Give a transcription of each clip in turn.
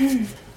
うん。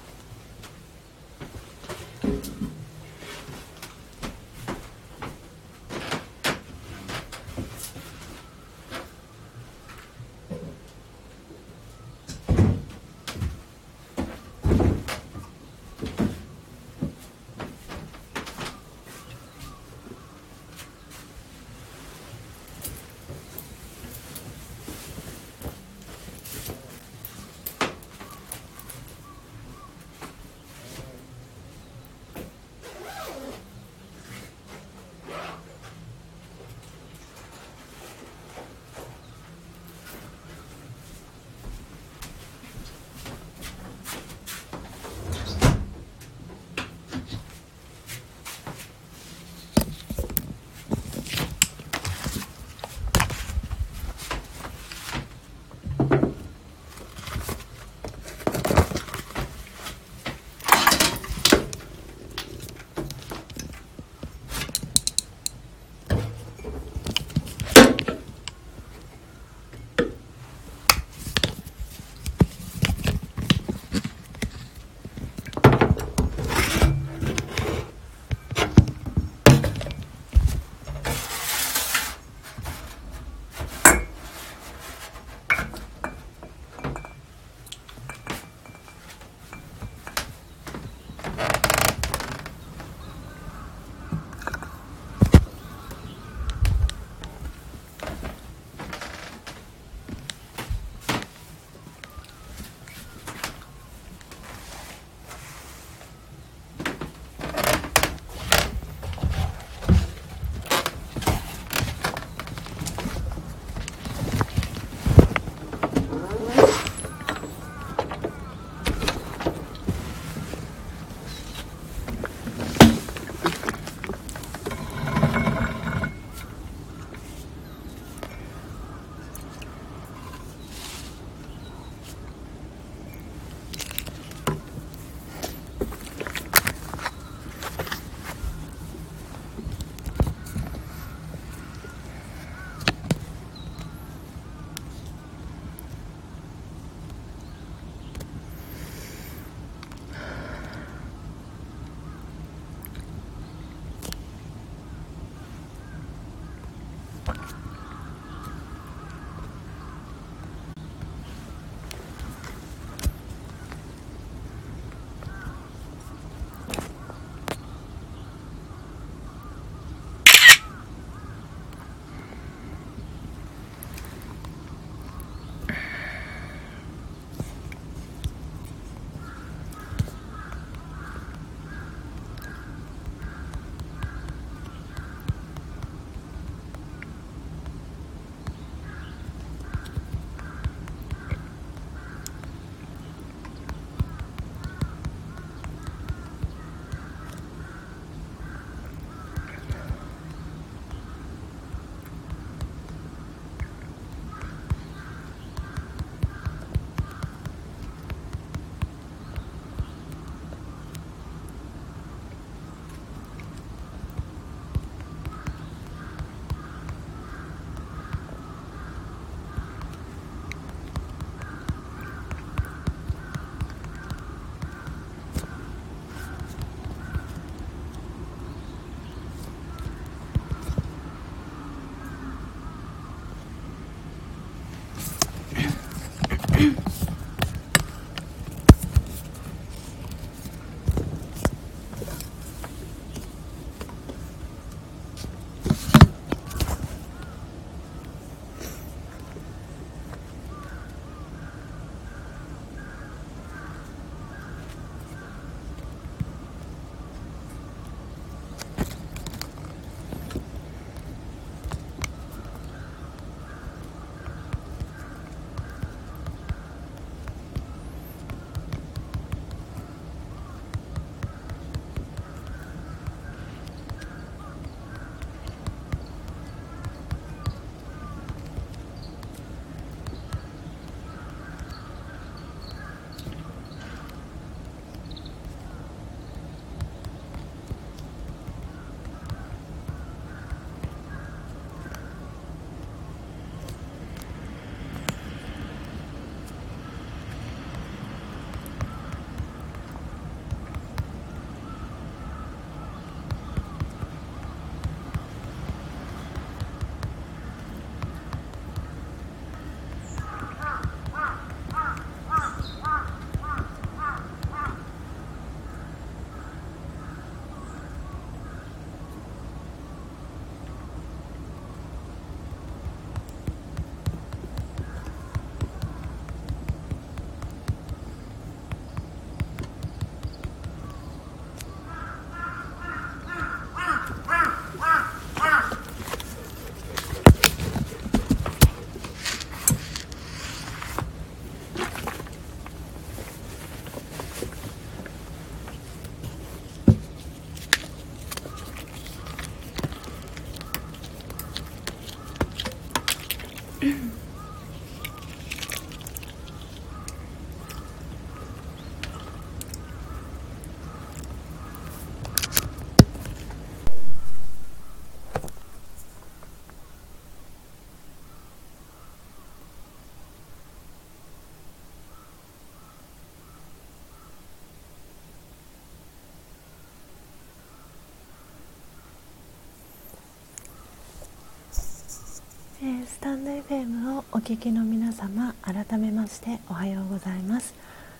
えー、スタンド FM をお聞きの皆様改めましておはようございます。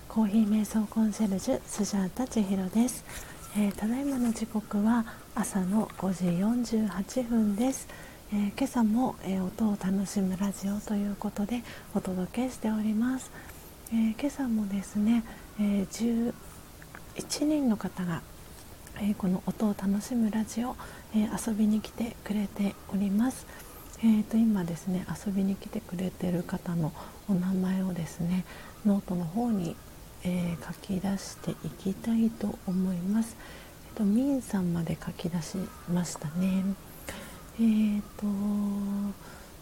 コーヒー瞑想コンシェルジュスジャータ千尋です、えー、ただいまの時刻は朝の5時48分です、えー、今朝も、え音を楽しむラジオということでお届けしております、え今朝もですね、え11人の方がえー、この音を楽しむラジオ、えー、遊びに来てくれております。えーと、今ですね遊びに来てくれてる方のお名前をですねノートの方に、えー、書き出していきたいと思います。えーと、ミンさんまで書き出しましたね。えーと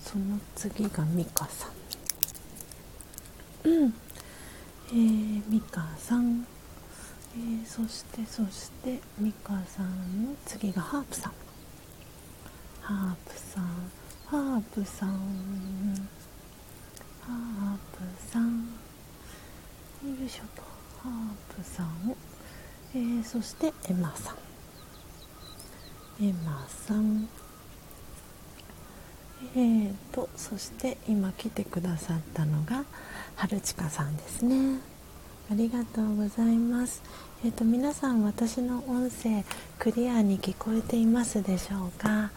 その次がミカさん。うん。えー、ミカさん。えー、そしてそしてミカさんの次がハープさんハープさんハープさん。ハープさんよいしょ。とハープさん。を、えー、そしてエマさん。エマさん。えーとそして今来てくださったのが春近さんですね。ありがとうございます。えっ、ー、と皆さん私の音声クリアに聞こえていますでしょうか？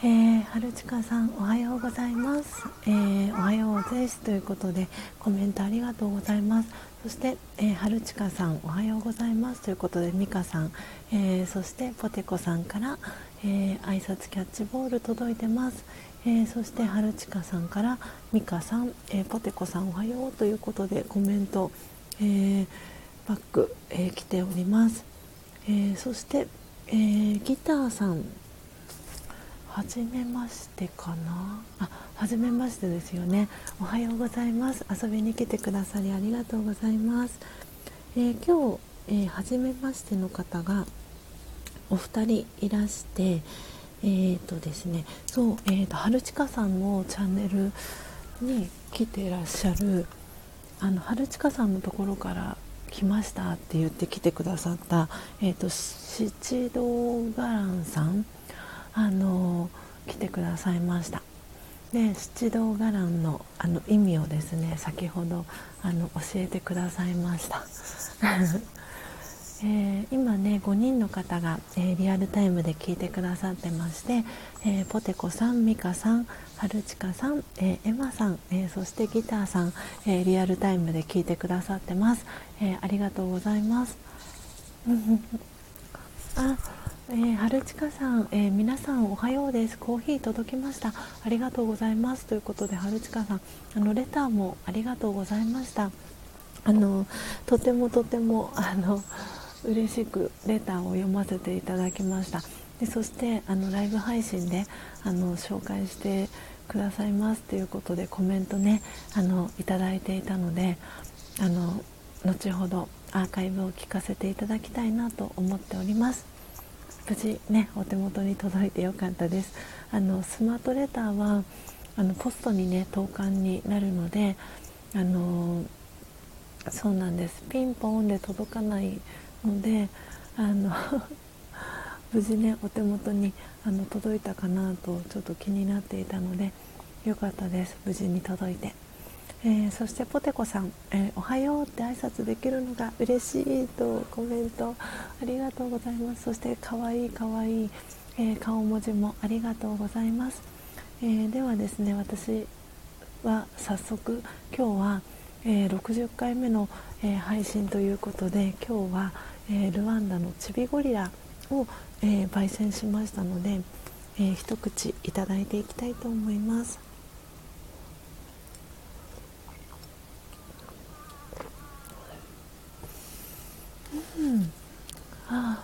えー、春近さんおはようございます、えー、おはようですということでコメントありがとうございます。そして、えー、春近さんおはようございます。ということで美香さん、えー、そしてポテコさんから、えー、挨拶キャッチボール届いてます、えー、そして春近さんから美香さん、えポテコさんおはようということでコメントえー、バック、えー、来ております、えー、そして、えー、ギターさんはじめましてかな？あはじめましてですよね。おはようございます。遊びに来てくださりありがとうございます、え今日、えはじめましての方がお二人いらしてえーとですね。そう、えーと、春近さんのチャンネルに来てらっしゃるあの春近さんのところから来ましたって言って来てくださった、えーと、七道伽藍さんあの来てくださいました。で七道伽藍のあの意味をですね先ほどあの教えてくださいました。えー、今ね5人の方が、えー、リアルタイムで聞いてくださってまして、えー、ポテコさん、ミカさん、はるちかさん、えエマさん、えそしてギターさん、えリアルタイムで聞いてくださってます、えありがとうございます。あえー、春近さん、えー、皆さんおはようです。コーヒー届きました。ありがとうございます。ということで春近さんあのレターもありがとうございました。あのとてもとてもあの嬉しくレターを読ませていただきました。でそしてあのライブ配信であの紹介してくださいます。ということでコメントねあのいただいていたのであの後ほどアーカイブを聞かせていただきたいなと思っております。無事ねお手元に届いてよかったです。あのスマートレターはあのポストにね投函になるのであのそうなんです。ピンポンで届かないのであの 無事ねお手元にあの届いたかなとちょっと気になっていたのでよかったです。無事に届いて、えー、そしてポテコさん、えー、おはよう」って挨拶できるのが嬉しいとコメントありがとうございますそしてかわいいかわいい、えー、顔文字もありがとうございます、えではですね私は早速今日は、え60回目の、え配信ということで今日はえ、ルワンダのチビゴリラを、え、焙煎しましたので、えー、一口いただいていきたいと思います。うん、あ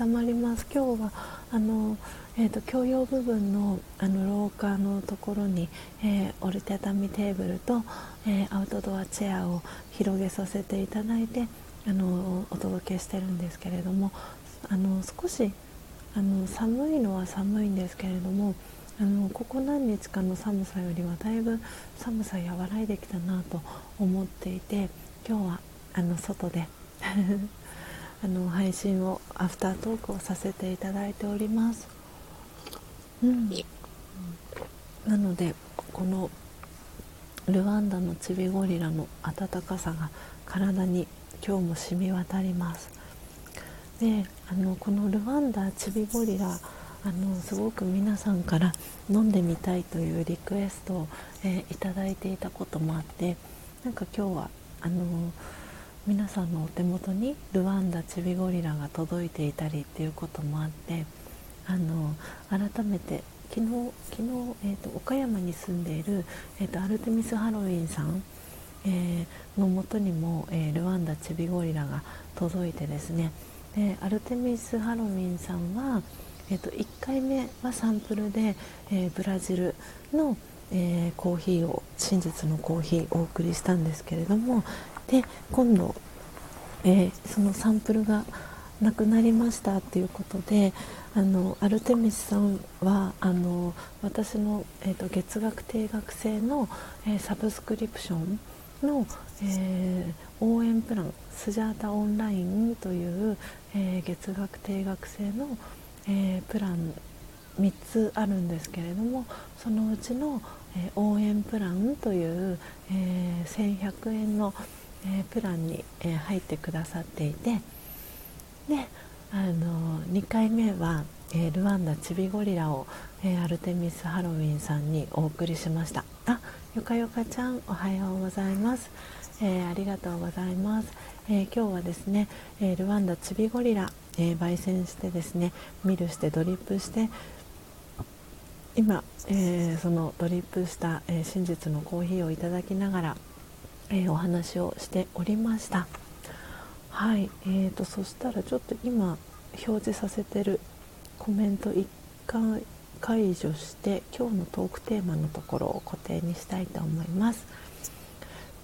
温まります。今日はあの、えーと、共用部分のあの廊下のところに、えー、折りたたみテーブルと、えー、アウトドアチェアを広げさせていただいてあのお届けしてるんですけれどもあの少しあの寒いのは寒いんですけれどもあのここ何日かの寒さよりはだいぶ寒さ和らいできたなと思っていて今日はあの外で。あの配信をアフタートークをさせていただいております。うん、なのでこのルワンダのチビゴリラの温かさが体に今日も染み渡りますであのこのルワンダチビゴリラあのすごく皆さんから飲んでみたいというリクエストを、えー、いただいていたこともあってなんか今日はあの皆さんのお手元にルワンダチビゴリラが届いていたりっていうこともあってあの改めて昨日昨日、えーと、岡山に住んでいる、えーと、アルテミスハロウィンさん、えー、のもとにも、えー、ルワンダチビゴリラが届いてですねでアルテミスハロウィンさんは、えーと、1回目はサンプルで、えー、ブラジルの、えー、コーヒーを真実のコーヒーをお送りしたんですけれどもで今度、えー、そのサンプルがなくなりましたっていうことであのアルテミスさんはあの私の、えーと、月額定額制の、えー、サブスクリプションの、えー、応援プランスジャータオンラインという、えー、月額定額制の、えプラン3つあるんですけれどもそのうちの、え応援プランという、え1100円の、えプランに、え入ってくださっていてであの2回目は、えー、ルワンダチビゴリラを、えー、アルテミスハロウィンさんにお送りしました。あよかよかちゃんおはようございます、えー、ありがとうございます、え今日はですね、えルワンダチビゴリラ、え焙煎してですねミルしてドリップして今、えそのドリップした、え真実のコーヒーをいただきながら、えお話をしておりました。はい、えーと、そしたらちょっと今表示させてるコメント1回解除して今日のトークテーマのところを固定にしたいと思います。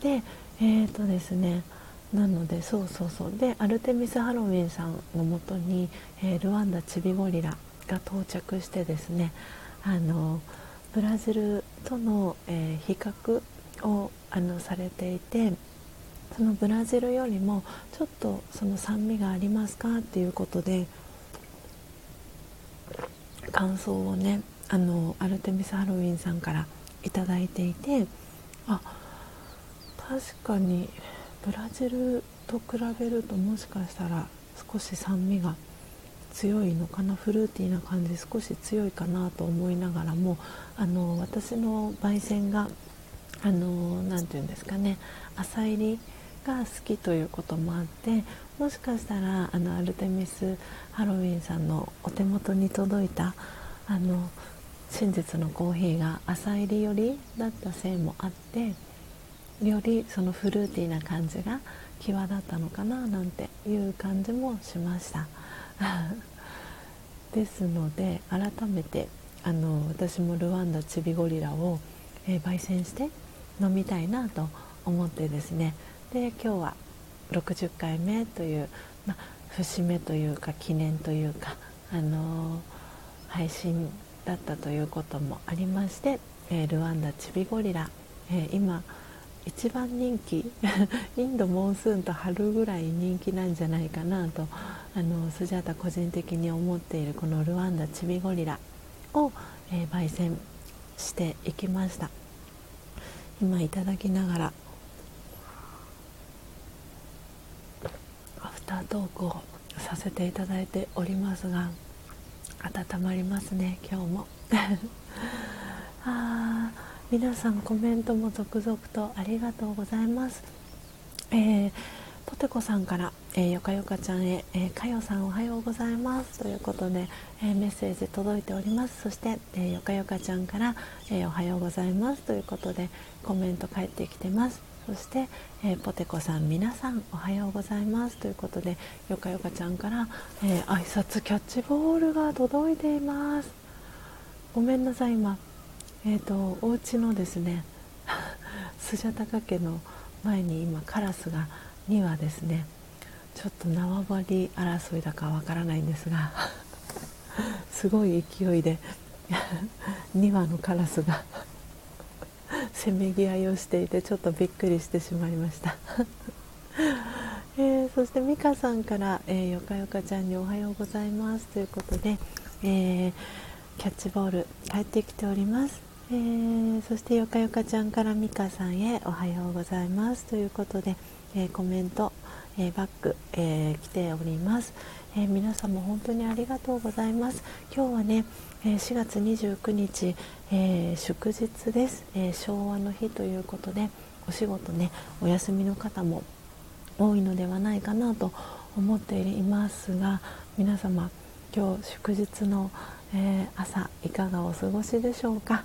でえーとですねなのでそうそうそう。でアルテミス・ハロウィンさんのもとに、えー、ルワンダチビゴリラが到着してですねあのブラジルとの、えー、比較をあのされていてそのブラジルよりもちょっとその酸味がありますかっていうことで感想をねあのアルテミス・ハロウィンさんから頂いていてあ確かにブラジルと比べるともしかしたら少し酸味が強いのかなフルーティーな感じ少し強いかなと思いながらもあの私の焙煎があの何て言うんですかね。浅入りが好きということもあってもしかしたらあのアルテミス・ハロウィンさんのお手元に届いたあの真実のコーヒーが朝入り寄りだったせいもあってよりそのフルーティーな感じが際立ったのかななんていう感じもしました。ですので改めてあの私もルワンダチビゴリラを、えー、焙煎して飲みたいなと思ってですね。で今日は60回目という、ま節目というか記念というか、あのー、配信だったということもありまして、えー、ルワンダチビゴリラ、えー、今一番人気 インドモンスーンと春ぐらい人気なんじゃないかなとあのスジャータ個人的に思っているこのルワンダチビゴリラを、え焙煎していきました。今いただきながらアフタートークをさせていただいておりますが温まりますね今日も。あ皆さんコメントも続々とありがとうございます、えー、ポテコさんから「えー、よかよかちゃんへ、えー、かよさんおはようございます」ということで、えー、メッセージ届いております。そして、えー、よかよかちゃんから、えおはようございます」ということでコメント返ってきてます。そして、えー、ポテコさん皆さんおはようございます。ということでよかよかちゃんから、えー、挨拶キャッチボールが届いています。ごめんなさい今。えっ、ー、とお家のですねスジャタカ家の前に今カラスが2羽ですねちょっと縄張り争いだかわからないんですが すごい勢いで 2羽のカラスがせめぎ合いをしていてちょっとびっくりしてしまいました。えー、そして美香さんから、えー、よかよかちゃんにおはようございます。ということで、えー、キャッチボール帰ってきております、えー、そしてよかよかちゃんからみかさんへおはようございます。ということで、えー、コメント、えー、バック、え来ております、え皆様本当にありがとうございます。今日はね、え4月29日、え祝日です、え昭和の日ということでお仕事ねお休みの方も多いのではないかなと思っていますが皆様今日祝日の、えー、朝いかがお過ごしでしょうか、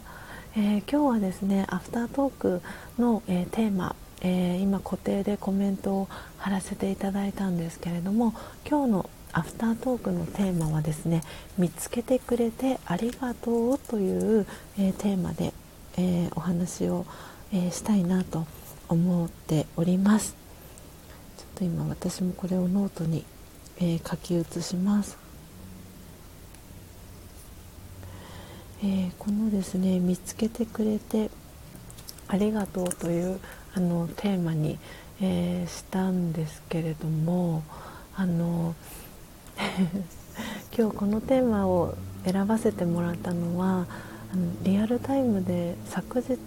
えー、今日はですねアフタートークの、えー、テーマ、え今固定でコメントを貼らせていただいたんですけれども今日のアフタートークのテーマはですね見つけてくれてありがとうという、えテーマで、えお話を、えしたいなと思っております。ちょっと今私もこれをノートに、えー、書き写します。えー、このですね見つけてくれてありがとうというあのテーマに、えー、したんですけれどもあの 今日このテーマを選ばせてもらったのはあのリアルタイムで昨日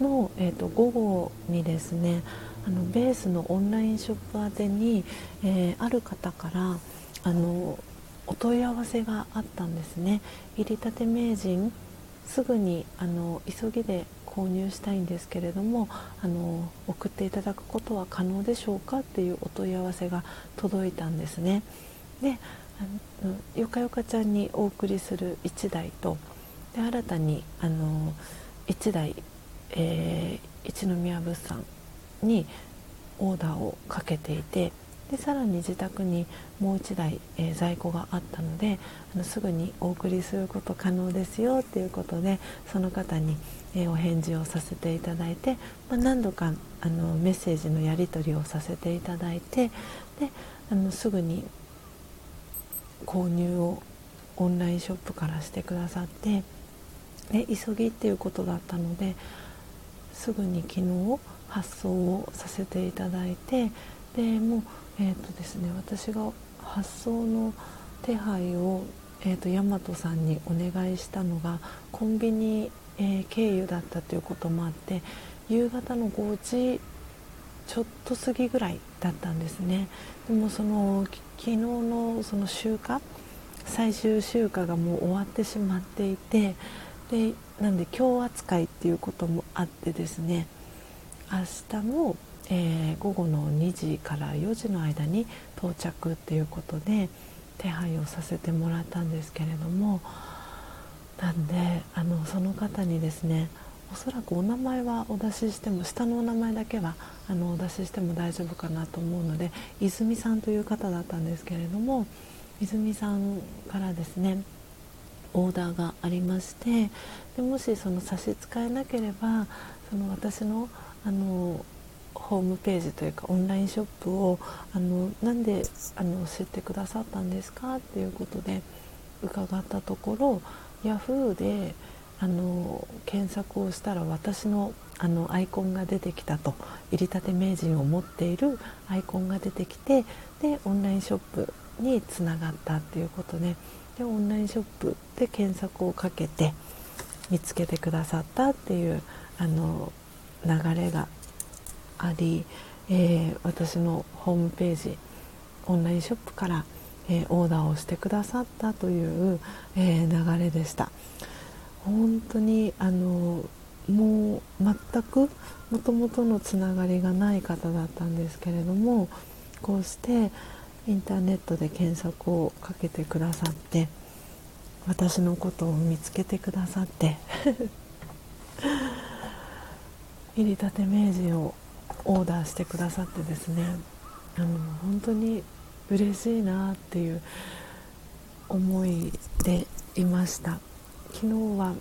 の、えーと、午後にですねあのベースのオンラインショップ宛てに、えー、ある方からあのお問い合わせがあったんですね。入りたて名人すぐにあの急ぎで購入したいんですけれどもあの送っていただくことは可能でしょうかっていうお問い合わせが届いたんですね。であのよかよかちゃんにお送りする1台とで新たにあの1台えー、一宮物産にオーダーをかけていてでさらに自宅にもう1台、えー、在庫があったのであのすぐにお送りすること可能ですよということでその方に、えー、お返事をさせていただいて、まあ、何度かあのメッセージのやり取りをさせていただいてであのすぐに購入をオンラインショップからしてくださってで急ぎっていうことだったのですぐに昨日発送をさせていただいてでもう、えーとですね、私が発送の手配を、えーと、大和さんにお願いしたのがコンビニ、えー、経由だったということもあって夕方の5時ちょっと過ぎぐらいだったんですね。でもその昨日のその集荷最終集荷がもう終わってしまっていてでなんで今日扱いっていうこともあってですね明日の、えー、午後の2時から4時の間に到着っていうことで手配をさせてもらったんですけれどもなんであのその方にですねおそらくお名前はお出ししても下のお名前だけはあのお出ししても大丈夫かなと思うので泉さんという方だったんですけれども泉さんからですねオーダーがありましてでもしその差し支えなければその私のあのホームページというかオンラインショップをあのなんであの知ってくださったんですかっていうことで伺ったところ Yahoo であの検索をしたら私のあのアイコンが出てきたと。入りたて名人を持っているアイコンが出てきてでオンラインショップにつながったっていうことででオンラインショップで検索をかけて見つけてくださったっていうあの流れがあり、えー、私のホームページオンラインショップから、えー、オーダーをしてくださったという、えー、流れでした。本当にあのもう全くもともとのつながりがない方だったんですけれどもこうしてインターネットで検索をかけてくださって私のことを見つけてくださって 入りたて名人をオーダーしてくださってですねあの本当に嬉しいなっていう思いでいました。昨日は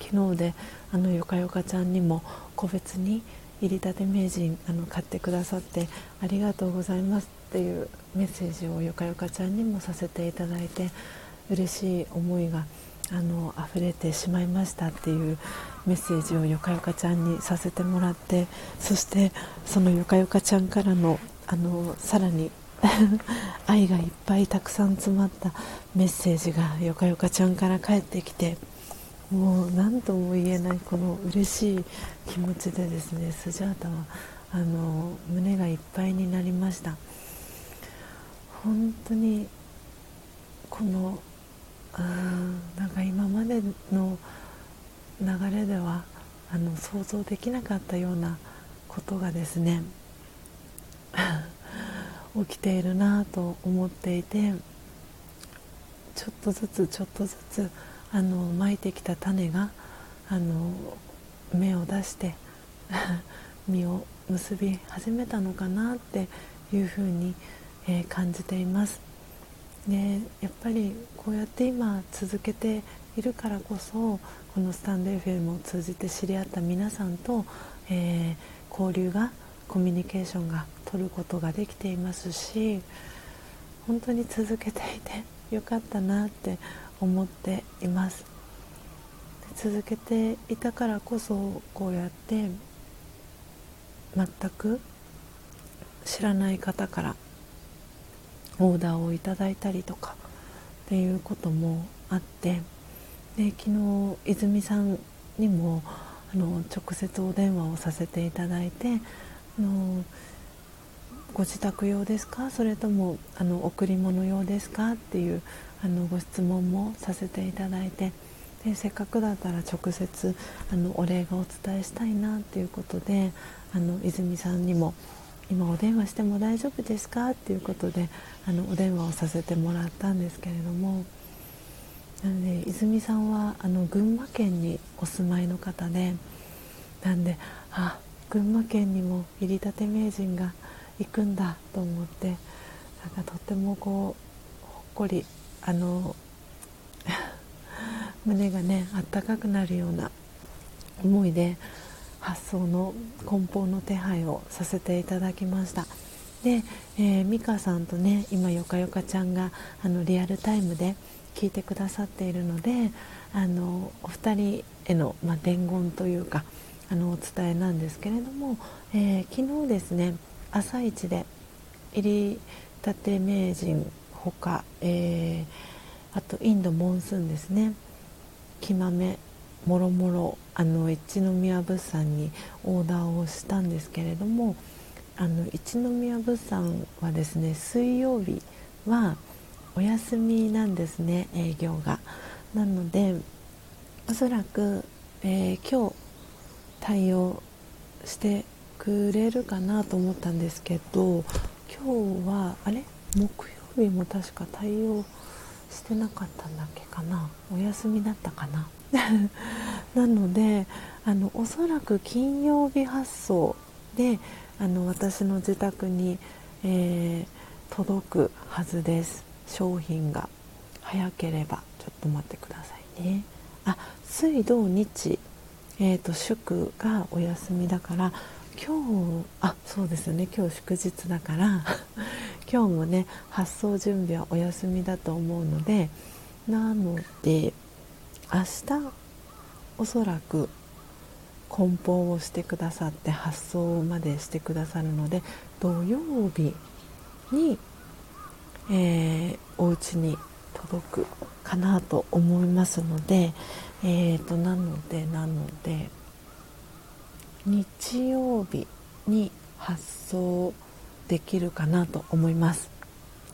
昨日であのよかよかちゃんにも個別に入りたて名人あの買ってくださってありがとうございますっていうメッセージをよかよかちゃんにもさせていただいて嬉しい思いがあの溢れてしまいましたっていうメッセージをよかよかちゃんにさせてもらってそしてそのよかよかちゃんからのあのさらに 愛がいっぱいたくさん詰まったメッセージがよかよかちゃんから返ってきてもう何とも言えないこの嬉しい気持ちでですねスジャータはあの胸がいっぱいになりました。本当にこのうんなんか今までの流れではあの想像できなかったようなことがですね 起きているなと思っていてちょっとずつちょっとずつあの巻いてきた種があの芽を出して 実を結び始めたのかなっていうふうに、えー、感じています。でやっぱりこうやって今続けているからこそこのスタンド FM を通じて知り合った皆さんと、えー、交流がコミュニケーションが取ることができていますし本当に続けていてよかったなって思っています。続けていたからこそこうやって全く知らない方からオーダーをいただいたりとかっていうこともあってで昨日泉さんにもあの直接お電話をさせていただいてのご自宅用ですか？それともあの贈り物用ですか？っていうあのご質問もさせていただいて。でせっかくだったら直接あのお礼がお伝えしたいなっていうことであの泉さんにも今お電話しても大丈夫ですか？っていうことであのお電話をさせてもらったんですけれども。なので泉さんはあの群馬県にお住まいの方でなんであ群馬県にも入り立て名人が行くんだと思ってなんかとってもこうほっこりあの 胸がねあったかくなるような思いで発想の梱包の手配をさせていただきました。で、えー、美香さんとね今よかよかちゃんがあのリアルタイムで聞いてくださっているのであのお二人への、まあ、伝言というかあのお伝えなんですけれども、えー、昨日ですね朝一で入りたて名人ほか、えー、あとインドモンスーンですね木豆もろもろあの一宮物産にオーダーをしたんですけれどもあの一宮物産はですね水曜日はお休みなんですね営業が。なのでおそらく、えー、今日対応してくれるかなと思ったんですけど今日はあれ？木曜日も確か対応してなかったんだっけかな？お休みだったかな？なのであのおそらく金曜日発送であの私の自宅に、えー、届くはずです。商品が。早ければ。ちょっと待ってくださいね。あ水道日。えーと、祝がお休みだから今日あそうですよね。今日祝日だから 今日もね発送準備はお休みだと思うのでなので明日おそらく梱包をしてくださって発送までしてくださるので土曜日に、えー、お家に届くかなと思いますので、えーと、なのでなので日曜日に発送できるかなと思います。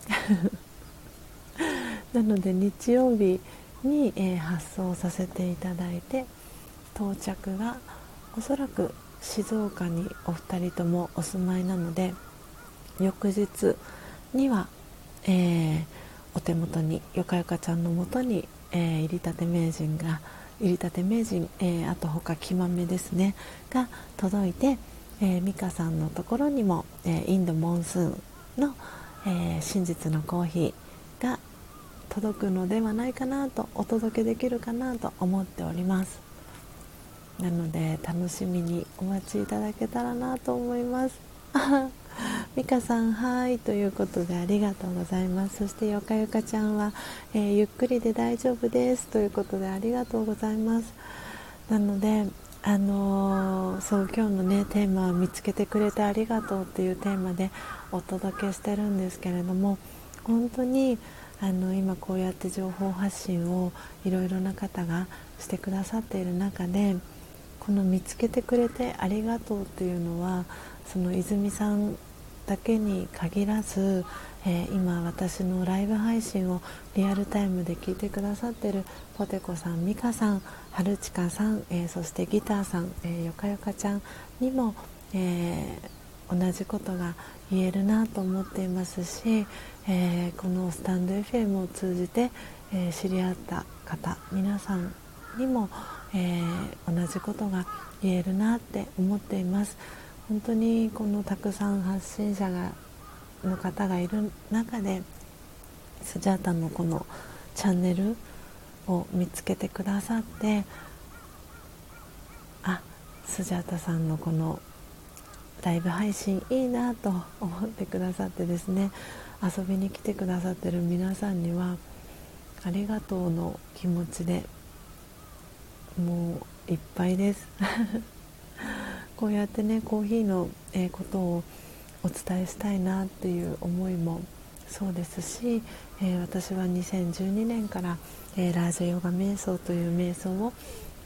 なので日曜日に、えー、発送させていただいて到着がおそらく静岡にお二人ともお住まいなので翌日には、えー、お手元によかよかちゃんのもとに、えー、入りたて名人が入りたて名人、えー、あと他木豆ですねが届いて、えー、美香さんのところにも、えー、インドモンスーンの、えー、真実のコーヒーが届くのではないかなとお届けできるかなと思っております。なので楽しみにお待ちいただけたらなと思います。美香さんはいということでありがとうございます。そしてよかよかちゃんは、えー、ゆっくりで大丈夫です。ということでありがとうございます。なのであのー、そう今日のねテーマは見つけてくれてありがとうっていうテーマでお届けしてるんですけれども本当にあの今こうやって情報発信をいろいろな方がしてくださっている中でこの見つけてくれてありがとうっていうのはその泉さんだけに限らず、えー、今私のライブ配信をリアルタイムで聞いてくださってるポテコさん、ミカさん、はるちかさん、えー、そしてギターさん、えー、よかよかちゃんにも、え同じことが言えるなと思っていますし、えこのスタンド FM を通じて、え知り合った方皆さんにも、え同じことが言えるなって思っています。本当にこのたくさん発信者がの方がいる中でスジャータのこのチャンネルを見つけてくださってあスジャータさんのこのライブ配信いいなと思ってくださってですね遊びに来てくださってる皆さんにはありがとうの気持ちでもういっぱいです。こうやってねコーヒーの、え、ことをお伝えしたいなっていう思いもそうですし、えー、私は2012年から、えー、ラージャヨガ瞑想という瞑想を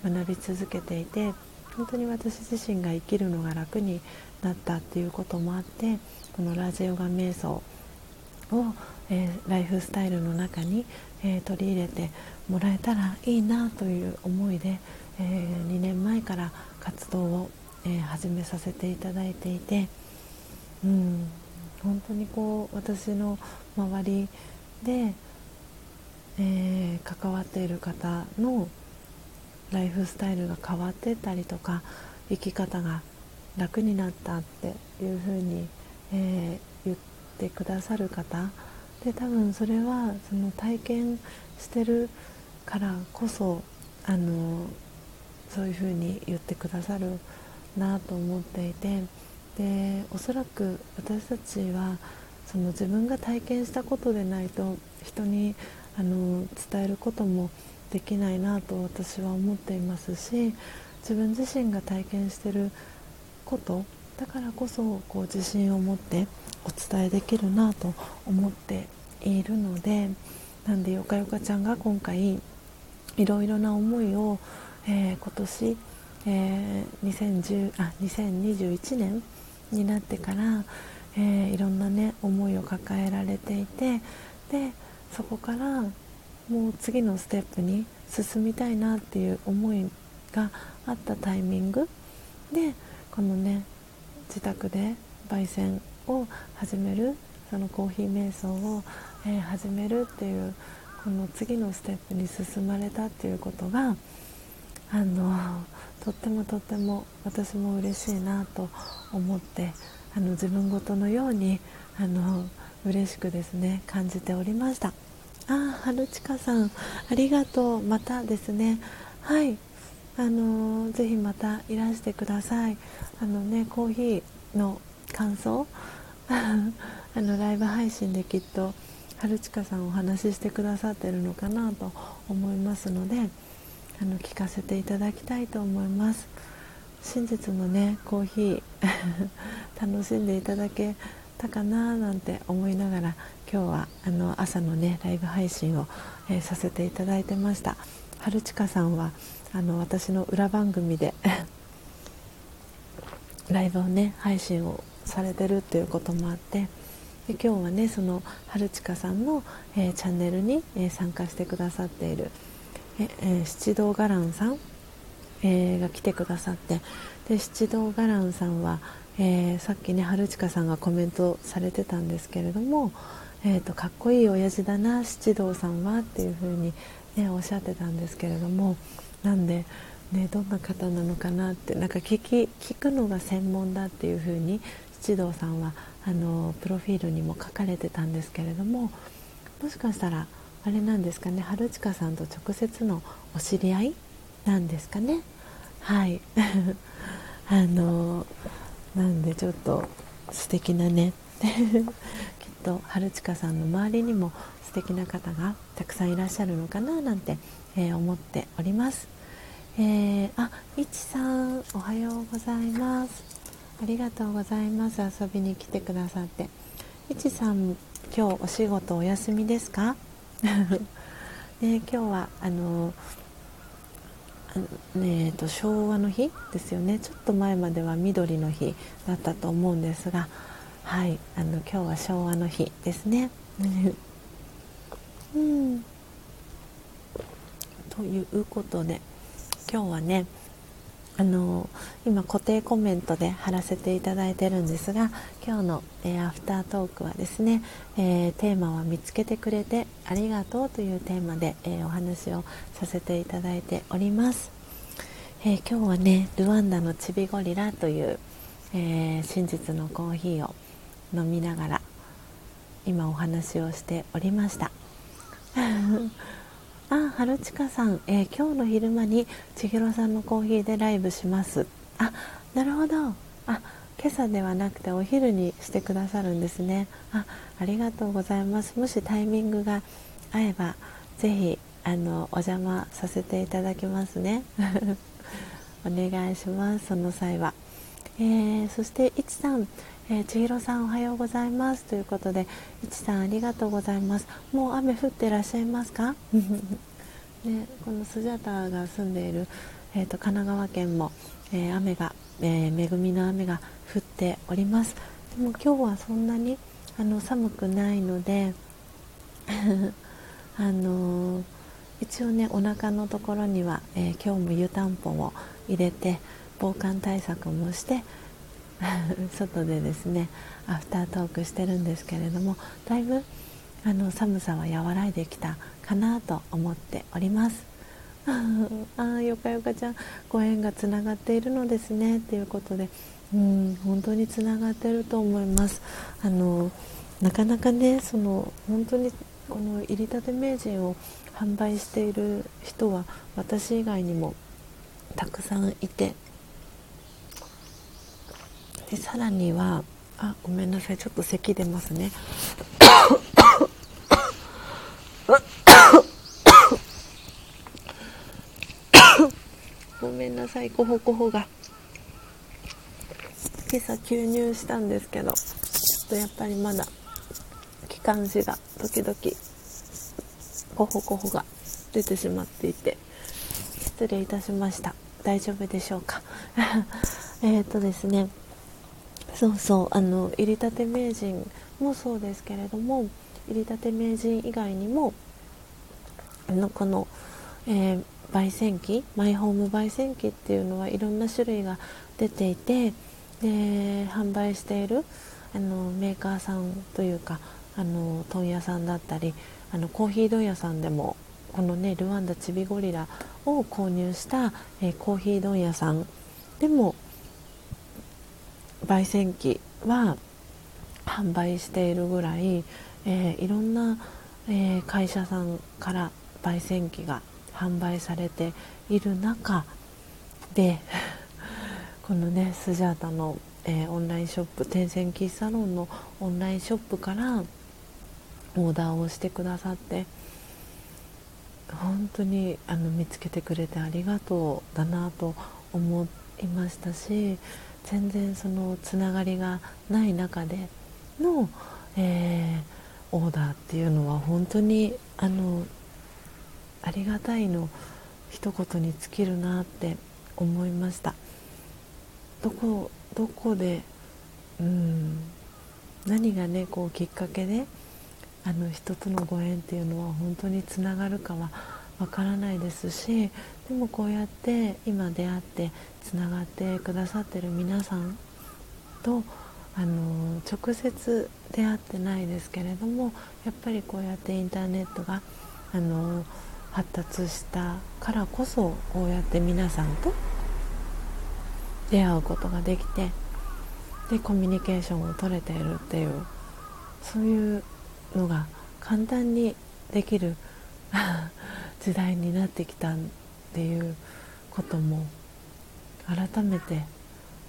学び続けていて本当に私自身が生きるのが楽になったっていうこともあってこのラージャヨガ瞑想を、えー、ライフスタイルの中に、え取り入れてもらえたらいいなという思いで、え2年前から活動をえー、始めさせていただいていて、うん、本当にこう私の周りで、えー、関わっている方のライフスタイルが変わってったりとか生き方が楽になったっていうふうに、えー、言ってくださる方。で多分それはその体験してるからこそあのそういうふうに言ってくださるなと思っていてでおそらく私たちはその自分が体験したことでないと人にあの伝えることもできないなと私は思っていますし自分自身が体験してることだからこそこう自信を持ってお伝えできるなと思っているのでなんでよかよかちゃんが今回いろいろな思いを、えー、今年えー、2010あ2021年になってから、えー、いろんな、ね、思いを抱えられていてでそこからもう次のステップに進みたいなっていう思いがあったタイミング。でこのね自宅で焙煎を始めるそのコーヒー瞑想を、えー、始めるっていうこの次のステップに進まれたっていうことがあのとってもとっても私も嬉しいなと思ってあの自分ごとのようにあの嬉しくですね感じておりました。ああ春近さんありがとう。またですね。はい。あのぜひまたいらしてください。あのねコーヒーの感想 あのライブ配信できっと春近さんお話ししてくださってるのかなと思いますのであの聞かせていただきたいと思います。真実のねコーヒー 楽しんでいただけたかななんて思いながら今日はあの朝のねライブ配信を、えー、させていただいてました。春近さんはあの私の裏番組で ライブをね配信をされてるっていうこともあってで今日はねその春近さんの、えー、チャンネルに、えー、参加してくださっているええ七道伽藍さん、えー、が来てくださってで七道伽藍さんは、えー、さっきね春近さんがコメントされてたんですけれども、えーと、かっこいい親父だな七道さんはっていう風にねおっしゃってたんですけれどもなんでね、どんな方なのかなってなんか聞き聞くのが専門だっていう風に七道さんはあのプロフィールにも書かれてたんですけれどももしかしたらあれなんですかね。春近さんと直接のお知り合いなんですかね。はい。あのなんでちょっと素敵なね。きっと春近さんの周りにも素敵な方がたくさんいらっしゃるのかななんて、えー、思っております、えー、あいちさんおはようございます。ありがとうございます。遊びに来てくださって。いちさん今日お仕事お休みですか？で今日はあのね、と昭和の日ですよねちょっと前までは緑の日だったと思うんですがはいあの今日は昭和の日ですね。うん、ということで今日はねあの今固定コメントで貼らせていただいてるんですが今日の、えー、アフタートークはですね、えー、テーマは見つけてくれてありがとうというテーマで、えー、お話をさせていただいております、え今日はねルワンダのチビゴリラという、え真実のコーヒーを飲みながら今お話をしておりました。あ、春近さん、えー、今日の昼間に千尋さんのコーヒーでライブします。あ、なるほど。あ、今朝ではなくてお昼にしてくださるんですね。あ、ありがとうございます。もしタイミングが合えば、ぜひあのお邪魔させていただきますね。お願いします。その際は。えー、そしていちさん、えー、千尋さんおはようございます。ということでいちさんありがとうございます。もう雨降ってらっしゃいますか？ね、このスジャタが住んでいる、えーと、神奈川県も、えー、雨が、えー、恵みの雨が降っております。でも今日はそんなにあの寒くないので あのー、一応ねお腹のところには、え今日も湯たんぽを入れて防寒対策もして 外でですねアフタートークしてるんですけれどもだいぶあの寒さは和らいできたかなと思っております。ああよかよかちゃんご縁がつながっているのですねということでうん本当につながってると思います。あのなかなかねその本当にこの入りたて名人を販売している人は私以外にもたくさんいてでさらにはあごめんなさい。ちょっと咳出ますね。ごめんなさい。コホコホが。今朝吸入したんですけどちょっとやっぱりまだ気管支が時々コホコホが出てしまっていて失礼いたしました。大丈夫でしょうか？えっとですね。そうそうあの入りたて名人もそうですけれども入りたて名人以外にものこの、えー、焙煎機マイホーム焙煎機っていうのはいろんな種類が出ていてで販売しているあのメーカーさんというかあの問屋さんだったりあのコーヒー問屋さんでもこのねルワンダチビゴリラを購入した、えー、コーヒー問屋さんでも焙煎機は販売しているぐらい、えー、いろんな、えー、会社さんから焙煎機が販売されている中で このねスジャータの、えー、オンラインショップ天然キサロンのオンラインショップからオーダーをしてくださって本当にあの見つけてくれてありがとうだなと思いましたし全然そのつながりがない中での、えー、オーダーっていうのは本当にあのありがたいの一言に尽きるなって思いました。どこどこでうん何がねこうきっかけであの人とのご縁っていうのは本当につながるかはわからないですしでもこうやって今出会ってつながってくださってる皆さんとあの直接出会ってないですけれどもやっぱりこうやってインターネットがあの発達したからこそこうやって皆さんと出会うことができてでコミュニケーションを取れているっていうそういうのが簡単にできる 時代になってきたっていうことも改めて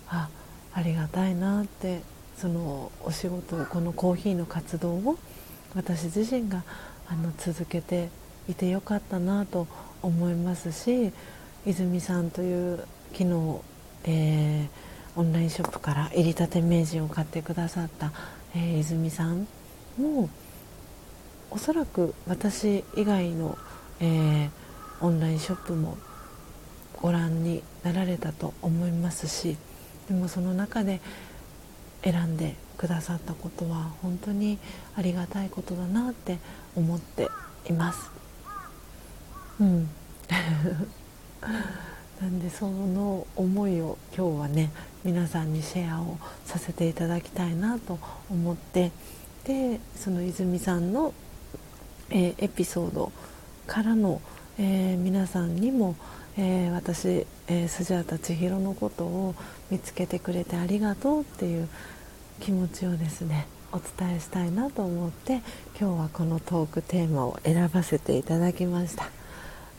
あありがたいなってそのお仕事このコーヒーの活動を私自身があの続けていてよかったなと思いますし泉さんという昨日、えー、オンラインショップから入りたて名人を買ってくださった、えー、泉さんもおそらく私以外の、えー、オンラインショップもご覧になられたと思いますしでもその中で選んでくださったことは本当にありがたいことだなって思っています。うん なんでその思いを今日はね皆さんにシェアをさせていただきたいなと思ってでその泉さんの、え、エピソードからの、えー、皆さんにも、えー、私、えー、スジャータ千尋のことを見つけてくれてありがとうっていう気持ちをですねお伝えしたいなと思って今日はこのトークテーマを選ばせていただきました。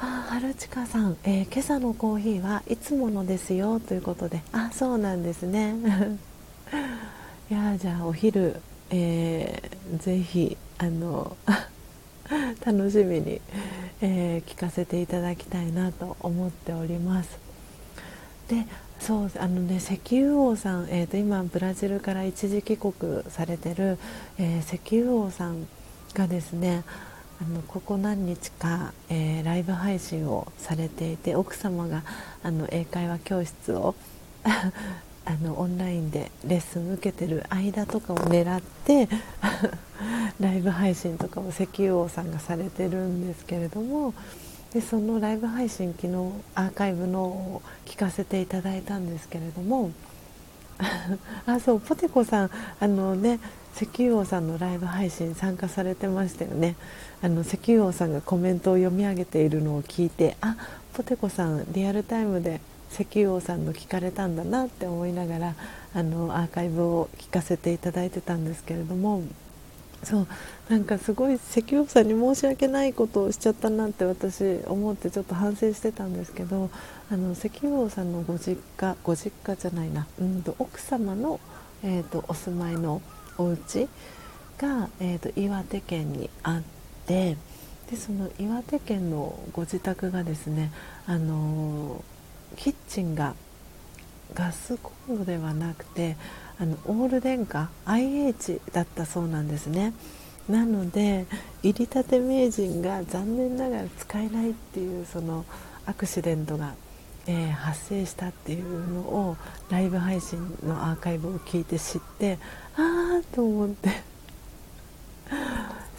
あ春近さん、えー、今朝のコーヒーはいつものですよということであそうなんですね いやじゃあお昼、えー、ぜひあの 楽しみに、えー、聞かせていただきたいなと思っております。でそうあのね石油王さん、えーと、今ブラジルから一時帰国されている、えー、石油王さんがですねあのここ何日か、えー、ライブ配信をされていて奥様があの英会話教室を あのオンラインでレッスン受けてる間とかを狙って ライブ配信とかを石油王さんがされてるんですけれどもでそのライブ配信昨日アーカイブのを聞かせていただいたんですけれども あそうポテコさんあのね石油王さんのライブ配信参加されてましたよね。あの石油王さんがコメントを読み上げているのを聞いてあポテコさんリアルタイムで石油王さんの聞かれたんだなって思いながらあのアーカイブを聞かせていただいてたんですけれどもそうなんかすごい石油王さんに申し訳ないことをしちゃったなって私思ってちょっと反省してたんですけどあの石油王さんのご実家ご実家じゃないな、うんと、奥様の、えーと、お住まいのお家が、えーと岩手県にあってでその岩手県のご自宅がですねあのキッチンがガスコンロではなくてあのオール電化 IH だったそうなんですね。なので入りたて名人が残念ながら使えないっていうそのアクシデントが、えー、発生したっていうのをライブ配信のアーカイブを聞いて知ってああと思って。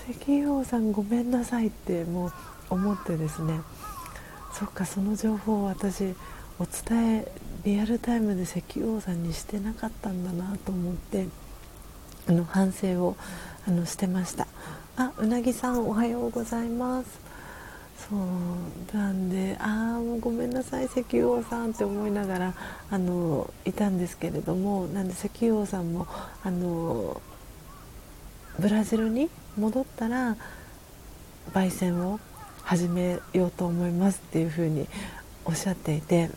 石油王さんごめんなさいってもう思ってですね。そっかその情報を私お伝えリアルタイムで石油王さんにしてなかったんだなと思ってあの反省をあのしてました。あうなぎさんおはようございます。そうなんでああもうごめんなさい石油王さんって思いながらあのいたんですけれどもなんで石油王さんもあのブラジルに戻ったら焙煎を始めようと思いますっていうふうにおっしゃっていて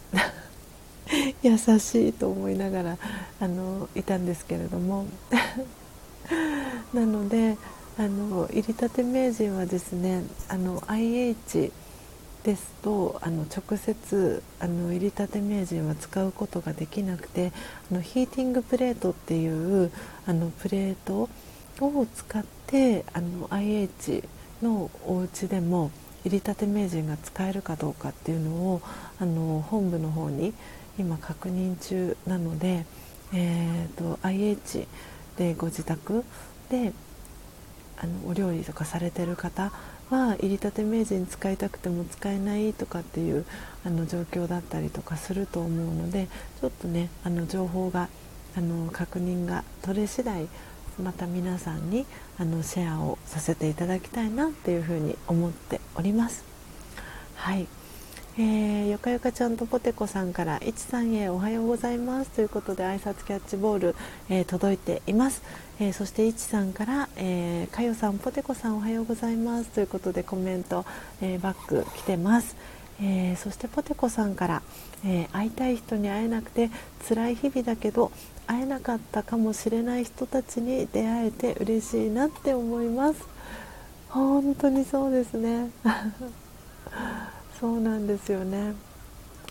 優しいと思いながらあのいたんですけれども。なのであの入りたて名人はですねあの IH ですとあの直接あの入りたて名人は使うことができなくてあのヒーティングプレートっていうあのプレートを使ってあの IH のお家でも入りたて名人が使えるかどうかっていうのをあの本部の方に今確認中なので、えーと、IH でご自宅であのお料理とかされてる方は入りたて名人使いたくても使えないとかっていうあの状況だったりとかすると思うのでちょっとねあの情報があの確認が取れ次第また皆さんにあのシェアをさせていただきたいなっていうふうに思っております。はい。えー、よかよかちゃんとポテコさんから「いちさんへおはようございます」ということで挨拶キャッチボール、えー、届いています、えー、そしていちさんから、えー「かよさんポテコさんおはようございます」ということでコメント、えー、バック来てます、えー、そしてポテコさんから、えー、会いたい人に会えなくて辛い日々だけど会えなかったかもしれない人たちに出会えて嬉しいなって思います。本当にそうですね。そうなんですよね。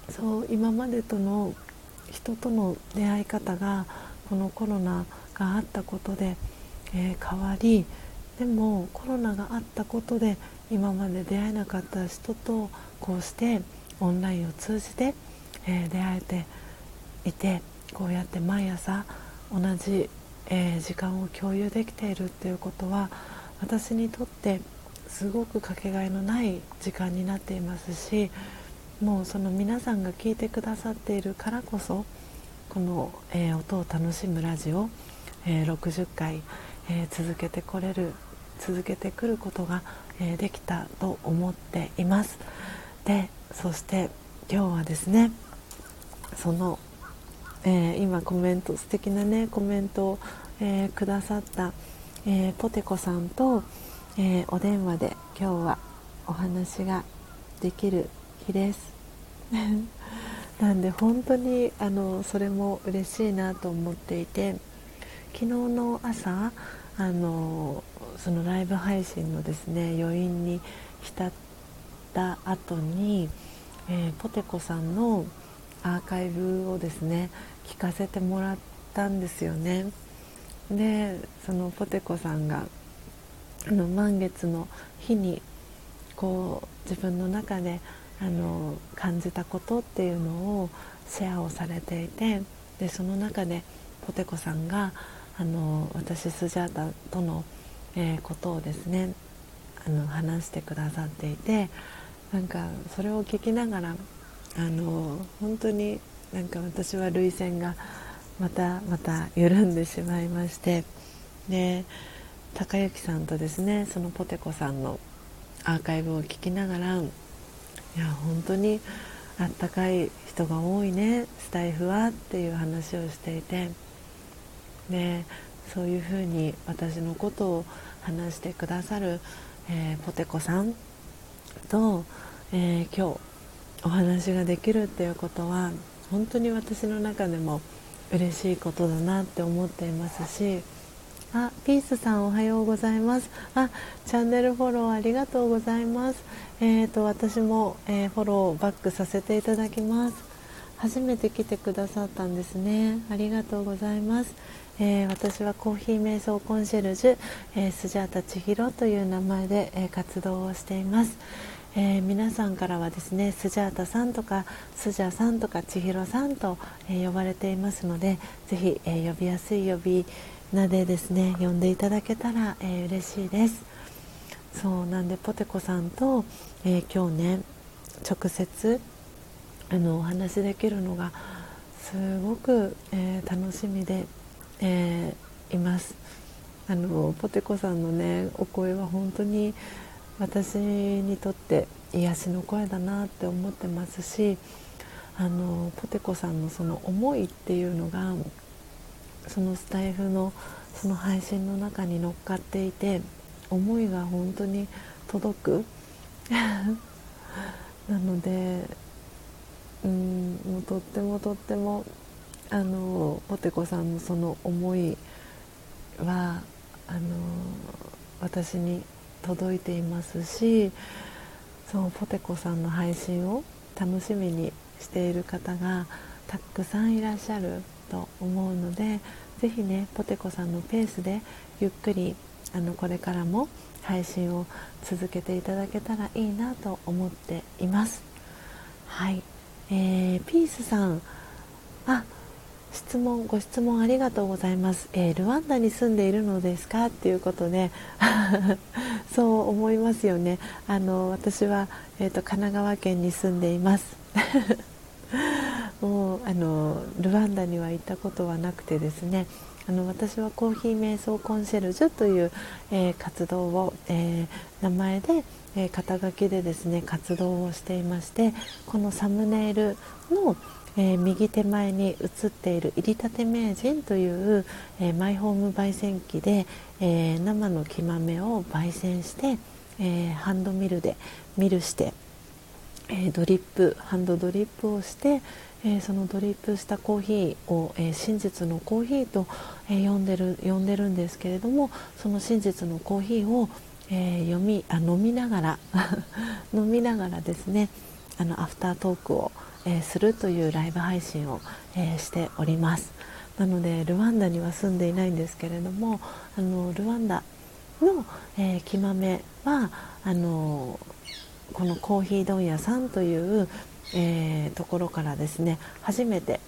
そう今までとの人との出会い方がこのコロナがあったことで、えー、変わりでもコロナがあったことで今まで出会えなかった人とこうしてオンラインを通じて、えー、出会えていてこうやって毎朝同じ、えー、時間を共有できているっていうことは私にとってすごくかけがえのない時間になっていますしもうその皆さんが聞いてくださっているからこそこの、えー、音を楽しむラジオ、えー、60回、えー、続けてこれる続けてくることが、えできたと思っています。でそして今日はですねその、え今コメント素敵なねコメントを、えくださった、えポテコさんと、えお電話で今日はお話ができる日です。なんで本当にあのそれも嬉しいなと思っていて昨日の朝あのそのライブ配信のですね余韻に浸った後に、えー、ポテコさんのアーカイブをですね聞かせてもらったんですよね。でそのポテコさんがあの満月の日にこう自分の中であの感じたことっていうのをシェアをされていてでその中でポテコさんがあの私スジャータとの、えー、ことをですねあの話してくださっていてなんかそれを聞きながらあの本当になんか私は涙腺がまたまた緩んでしまいましてで高之さんとですねそのポテコさんのアーカイブを聞きながらいや本当にあったかい人が多いねスタイフはっていう話をしていてでそういうふうに私のことを話してくださる、えー、ポテコさんと、えー、今日お話ができるっていうことは本当に私の中でも嬉しいことだなって思っていますしあピースさんおはようございます。あチャンネルフォローありがとうございます。えーと私も、えー、フォローバックさせていただきます。初めて来てくださったんですね。ありがとうございます、えー、私はコーヒー瞑想コンシェルジュ、えー、スジャータ千尋という名前で、え活動をしています。えー、皆さんからはですねスジャータさんとかスジャさんとか千尋さんと、え、呼ばれていますのでぜひ、え、呼びやすい呼び名でですね呼んでいただけたら、えー、嬉しいです。そうなんでポテコさんと、え、今日ね直接あのお話しできるのがすごく、えー、楽しみで、えー、います。あのポテコさんのねお声は本当に私にとって癒しの声だなって思ってますしあのポテコさんのその思いっていうのがそのスタイフのその配信の中に乗っかっていて思いが本当に届く。なのでうんもうとってもとってもあのポテコさんのその思いはあの私に届いていますしそうポテコさんの配信を楽しみにしている方がたくさんいらっしゃると思うのでぜひねポテコさんのペースでゆっくりあのこれからも配信を続けていただけたらいいなと思っています。はい、えー、ピースさん。あ質問ご質問ありがとうございます、えー、ルワンダに住んでいるのですか？っていうことで そう思いますよね。あの私は、えーと、神奈川県に住んでいます。もうあのルワンダには行ったことはなくてですね。あの私はコーヒー瞑想コンシェルジュという、えー、活動を、えー、名前で、えー、肩書きでですね活動をしていましてこのサムネイルの、え右手前に映っている入りたて名人という、えマイホーム焙煎機で、え生の木豆を焙煎して、えハンドミルでミルして、えドリップハンドドリップをして、え、そのドリップしたコーヒーを、え、真実のコーヒーと、え、呼んでる呼んでるんですけれどもその真実のコーヒーを、え読みあ飲みながら 飲みながらですねあのアフタートークを、えするというライブ配信を、えしております。なのでルワンダには住んでいないんですけれどもあのルワンダの、えー、木豆はあのこのコーヒー問屋さんという、えー、ところからですね初めて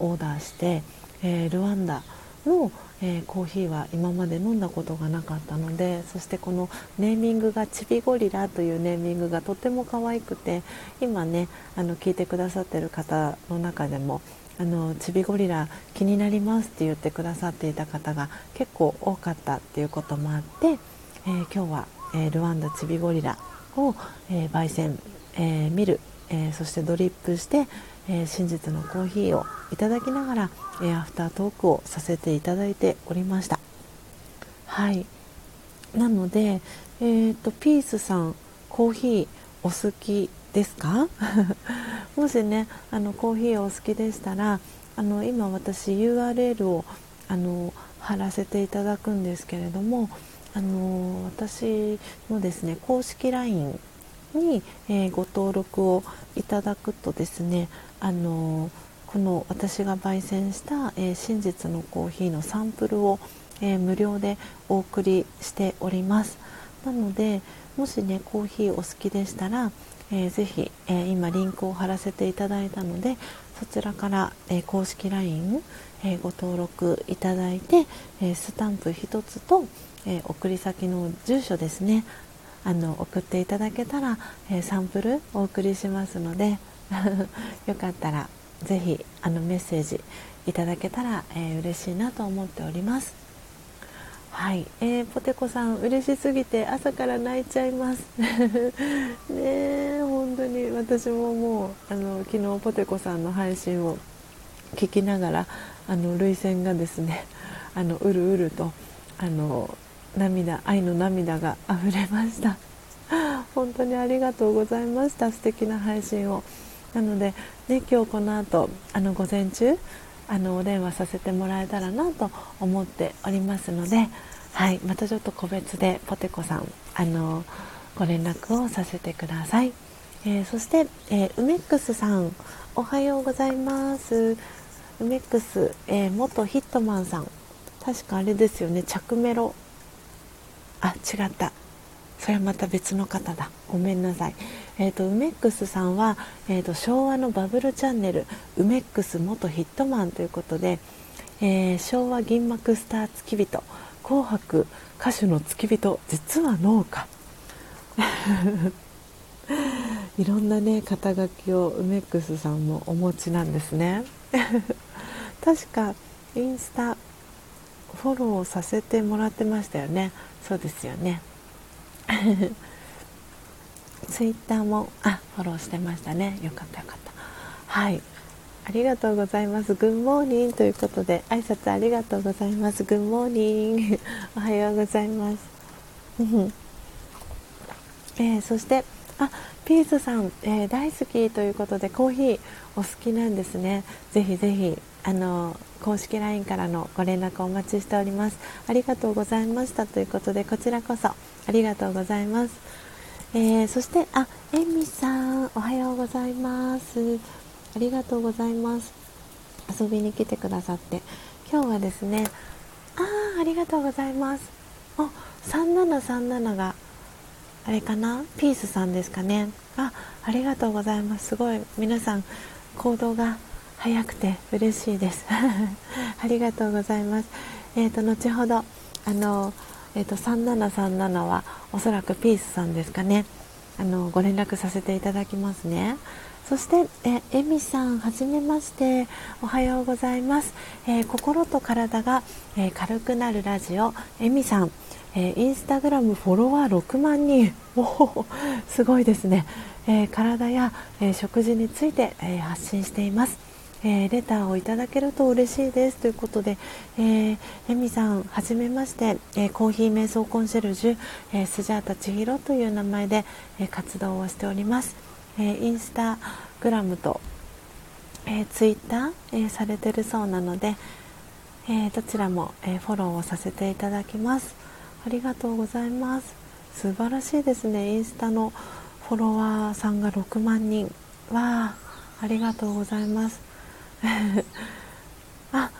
オーダーして、えー、ルワンダの、えー、コーヒーは今まで飲んだことがなかったのでそしてこのネーミングがチビゴリラというネーミングがとても可愛くて今ねあの聞いてくださってる方の中でもあのチビゴリラ気になりますって言ってくださっていた方が結構多かったっていうこともあって、えー、今日は、えー、ルワンダチビゴリラを、えー、焙煎、え見る、えそしてドリップして、え真実のコーヒーをいただきながら、えアフタートークをさせていただいておりました。はい。なので、えーと、とピースさんコーヒーお好きですか？もしねあのコーヒーお好きでしたらあの今私 URL をあの貼らせていただくんですけれどもあの私のですね公式 LINE に、えー、ご登録をいただくとですねあのこの私が焙煎した、えー、真実のコーヒーのサンプルを、えー、無料でお送りしております。なのでもしねコーヒーお好きでしたらえー、ぜひ、え、今リンクを貼らせていただいたのでそちらから、え、公式 LINE、えご登録いただいて、えスタンプ1つと、え送り先の住所ですねあの送っていただけたら、えサンプルお送りしますので よかったらぜひあのメッセージいただけたら、えー、嬉しいなと思っております。はい、えー、ポテコさん嬉しすぎて朝から泣いちゃいます。ね本当に私ももうあの昨日ポテコさんの配信を聞きながらあの涙腺がですねあのうるうるとあの涙愛の涙が溢れました。本当にありがとうございました。素敵な配信を。なので、ね、今日この後あの午前中あのお電話させてもらえたらなと思っておりますので、はい、またちょっと個別でポテコさんあのご連絡をさせてください、えー、そして、えー、ウメックスさんおはようございます。ウメックス、えー、元ヒットマンさん。確かあれですよね着メロ。あ違った。それはまた別の方だ。ごめんなさい。えーと、ウメックスさんは、えーと、昭和のバブルチャンネルウメックス元ヒットマンということで、えー、昭和銀幕スター付き人紅白歌手の付き人実は農家。いろんなね肩書きをウメックスさんもお持ちなんですね。確かインスタフォローさせてもらってましたよね。そうですよね。ツイッターもあフォローしてましたね。よかったよかった。はい。ありがとうございます。グッモーニングということで挨拶ありがとうございます。グッモーニングおはようございます。えー、そしてあピースさん、えー、大好きということでコーヒーお好きなんですね。ぜひぜひあの公式 LINE からのご連絡お待ちしております。ありがとうございましたということでこちらこそありがとうございます。えー、そしてあえみさんおはようございます。ありがとうございます。遊びに来てくださって。今日はですねあありがとうございます。あ3737があれかな？ピースさんですかね。あありがとうございます。すごい。皆さん行動が早くて嬉しいです。ありがとうございます。えっ、ー、と後ほどあのえーと、3737はおそらくピースさんですかね。あのご連絡させていただきますね。そしてえエミさんはじめまして。おはようございます、えー、心と体が、えー、軽くなるラジオエミさん、えー、インスタグラムフォロワー6万人。おすごいですね、え体や、え食事について、え発信しています。えー、レターをいただけると嬉しいです。ということで、えー、エミさんはじめまして、えー、コーヒー瞑想コンシェルジュ、えー、スジャータ千尋という名前で、えー、活動をしております、えー、インスタグラムと、えー、ツイッター、えー、されてるそうなので、えー、どちらも、えー、フォローをさせていただきます。ありがとうございます。素晴らしいですね。インスタのフォロワーさんが6万人。わあありがとうございます。あ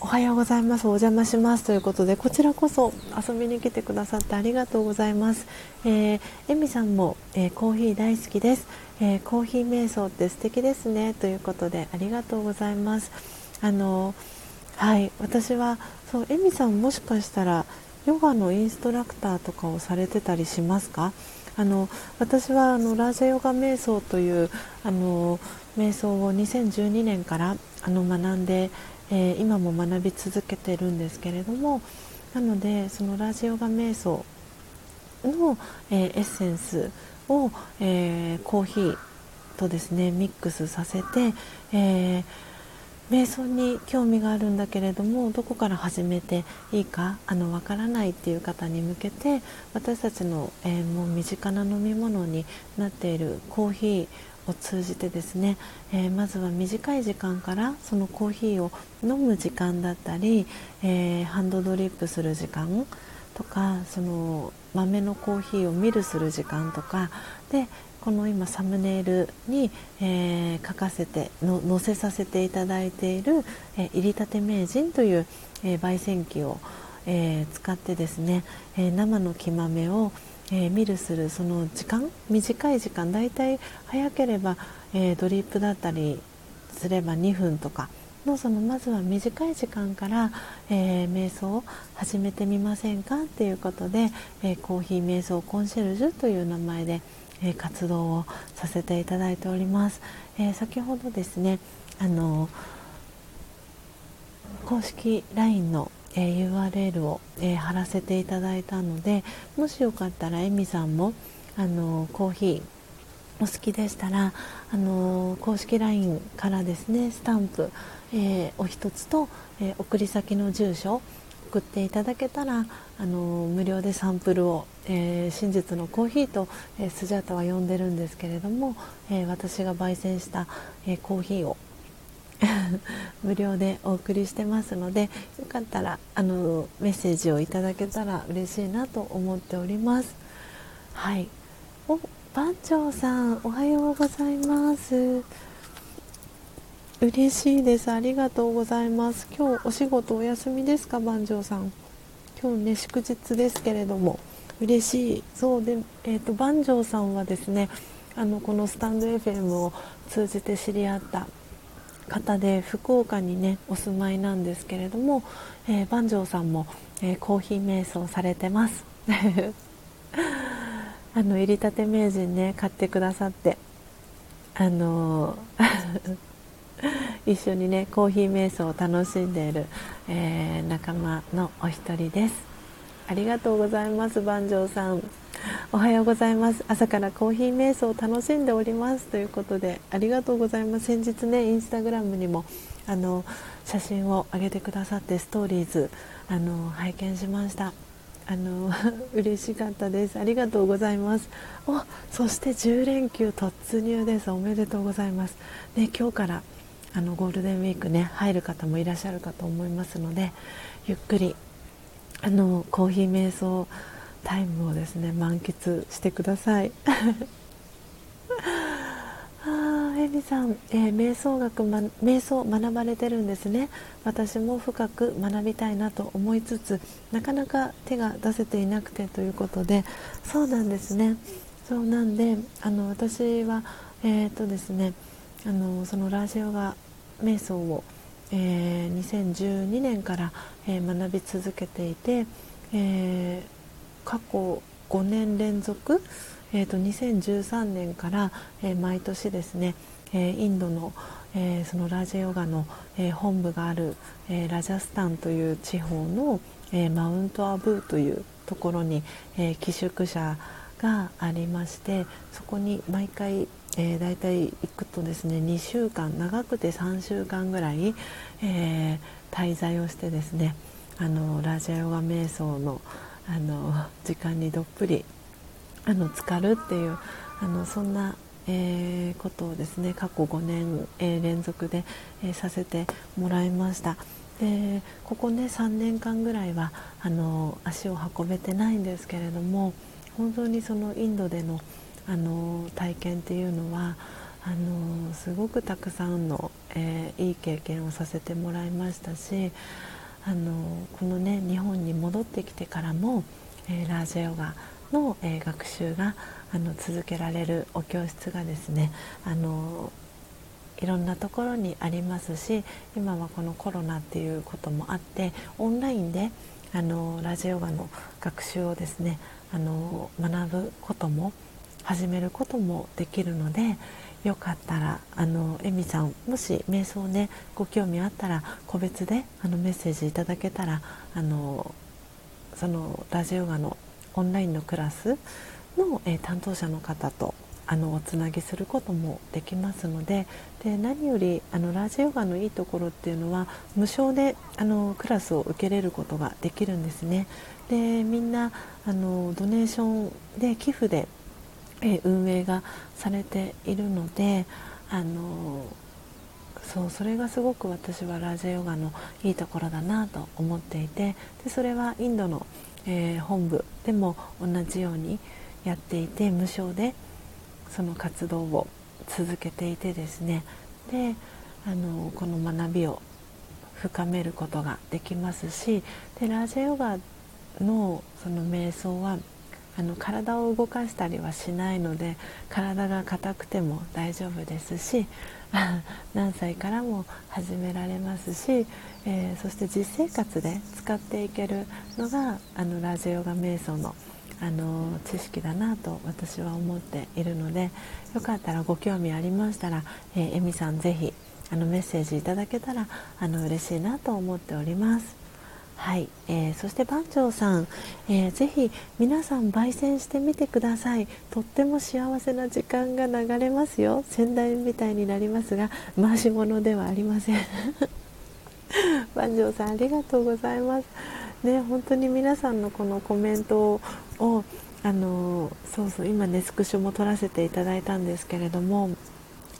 おはようございます。お邪魔しますということでこちらこそ遊びに来てくださってありがとうございます、えー、エミさんも、えー、コーヒー大好きです、えー、コーヒー瞑想って素敵ですねということでありがとうございます。あのはい私はそうエミさんもしかしたらヨガのインストラクターとかをされてたりしますか？あの私はあのラージャヨガ瞑想というあの瞑想を2012年からあの学んで、えー、今も学び続けてるんですけれどもなのでそのラジオガ瞑想の、えー、エッセンスを、えー、コーヒーとですねミックスさせて、えー、瞑想に興味があるんだけれどもどこから始めていいかあのわからないっていう方に向けて私たちの、えー、もう身近な飲み物になっているコーヒーを通じてですね、えー、まずは短い時間からそのコーヒーを飲む時間だったり、えー、ハンドドリップする時間とかその豆のコーヒーをミルする時間とかでこの今サムネイルに、えー、書かせての載せさせていただいている、えー、入りたて名人という、えー、焙煎機を、えー、使ってですね、え生の木豆を、えー、ミルするその時間短い時間だいたい早ければ、えー、ドリップだったりすれば2分とか。のそのまずは短い時間から、えー、瞑想を始めてみませんかっていうことで、えー、コーヒー瞑想コンシェルジュという名前で、えー、活動をさせていただいております、え先ほどですねあの公式 LINE のえ、URL を、え、貼らせていただいたのでもしよかったらエミさんもあのコーヒーお好きでしたらあの公式 LINE からですねスタンプ、えー、お一つと、え送り先の住所送っていただけたらあの無料でサンプルを、えー、真実のコーヒーと、えー、スジャータは呼んでるんですけれども、え私が焙煎した、えコーヒーを無料でお送りしてますのでよかったらあのメッセージをいただけたら嬉しいなと思っております。はい。お番長さんおはようございます。嬉しいです。ありがとうございます。今日お仕事お休みですか番長さん？今日ね祝日ですけれども。嬉しい。そうでえっ、ー、と番長さんはですねあのこのスタンド FM を通じて知り合った方で福岡にねお住まいなんですけれども、えー、番長さんも、えー、コーヒー瞑想されてます。あの入りたて名人ね買ってくださってあのー 一緒にねコーヒー瞑想を楽しんでいる、えー、仲間のお一人です。ありがとうございます番長さん。おはようございます。朝からコーヒー瞑想を楽しんでおりますということでありがとうございます。先日ねインスタグラムにもあの写真を上げてくださってストーリーズあの拝見しました。あの 嬉しかったです。ありがとうございます。おそして10連休突入です。おめでとうございます。ね今日からあのゴールデンウィークね入る方もいらっしゃるかと思いますのでゆっくりあのコーヒー瞑想タイムをですね満喫してください。あエミさん、えー、瞑想学、ま、瞑想学ばれてるんですね。私も深く学びたいなと思いつつなかなか手が出せていなくてということでそうなんですね。そうなんであの私はえー、とですねあのそのラジオが瞑想を、えー、2012年から、えー、学び続けていて、えー過去5年連続、えーと、2013年から、えー、毎年ですね、えー、インドの,、えー、そのラジヨガの、え本部がある、えラジャスタンという地方の、えマウントアブーというところに、え寄宿舎がありましてそこに毎回、えー、大体行くとですね2週間長くて3週間ぐらい、え滞在をしてですねあのラジオヨガ瞑想の、あの時間にどっぷりあの浸かるっていうあのそんな、えー、ことをですね過去5年、え、連続で、え、させてもらいました。でここね3年間ぐらいはあの足を運べてないんですけれども本当にそのインドでのあの体験っていうのはあのすごくたくさんの、えー、いい経験をさせてもらいましたしあのこのね日本に戻ってきてからも、えー、ラージャヨガの、えー、学習があの続けられるお教室がですねあのいろんなところにありますし今はこのコロナっていうこともあってオンラインであのラジオガの学習をですねあの学ぶことも始めることもできるのでよかったらあのエミさんもし瞑想ねご興味あったら個別であのメッセージいただけたらあのそのラジオガのオンラインのクラスの、えー、担当者の方とあのおつなぎすることもできますのでで何よりあのラジオガのいいところっていうのは無償であのクラスを受けれることができるんですね。でみんなあのドネーションで寄付で、え運営がされているのであのそうそれがすごく私はラジオガのいいところだなと思っていてでそれはインドの、えー、本部でも同じようにやっていて無償でその活動を続けていてですね。であのこの学びを深めることができますしでラージャヨガのその瞑想はあの体を動かしたりはしないので体が硬くても大丈夫ですし 何歳からも始められますし、えー、そして実生活で使っていけるのがあのラジオガ瞑想のあの知識だなと私は思っているのでよかったらご興味ありましたら、えー、エミさんぜひあのメッセージいただけたらあの嬉しいなと思っております。はい、えー、そして番長さん、えー、ぜひ皆さん焙煎してみてください。とっても幸せな時間が流れますよ。先代みたいになりますが回し物ではありません。番長さんありがとうございます。ね本当に皆さんのこのコメントをあのそうそう今ねスクショも撮らせていただいたんですけれども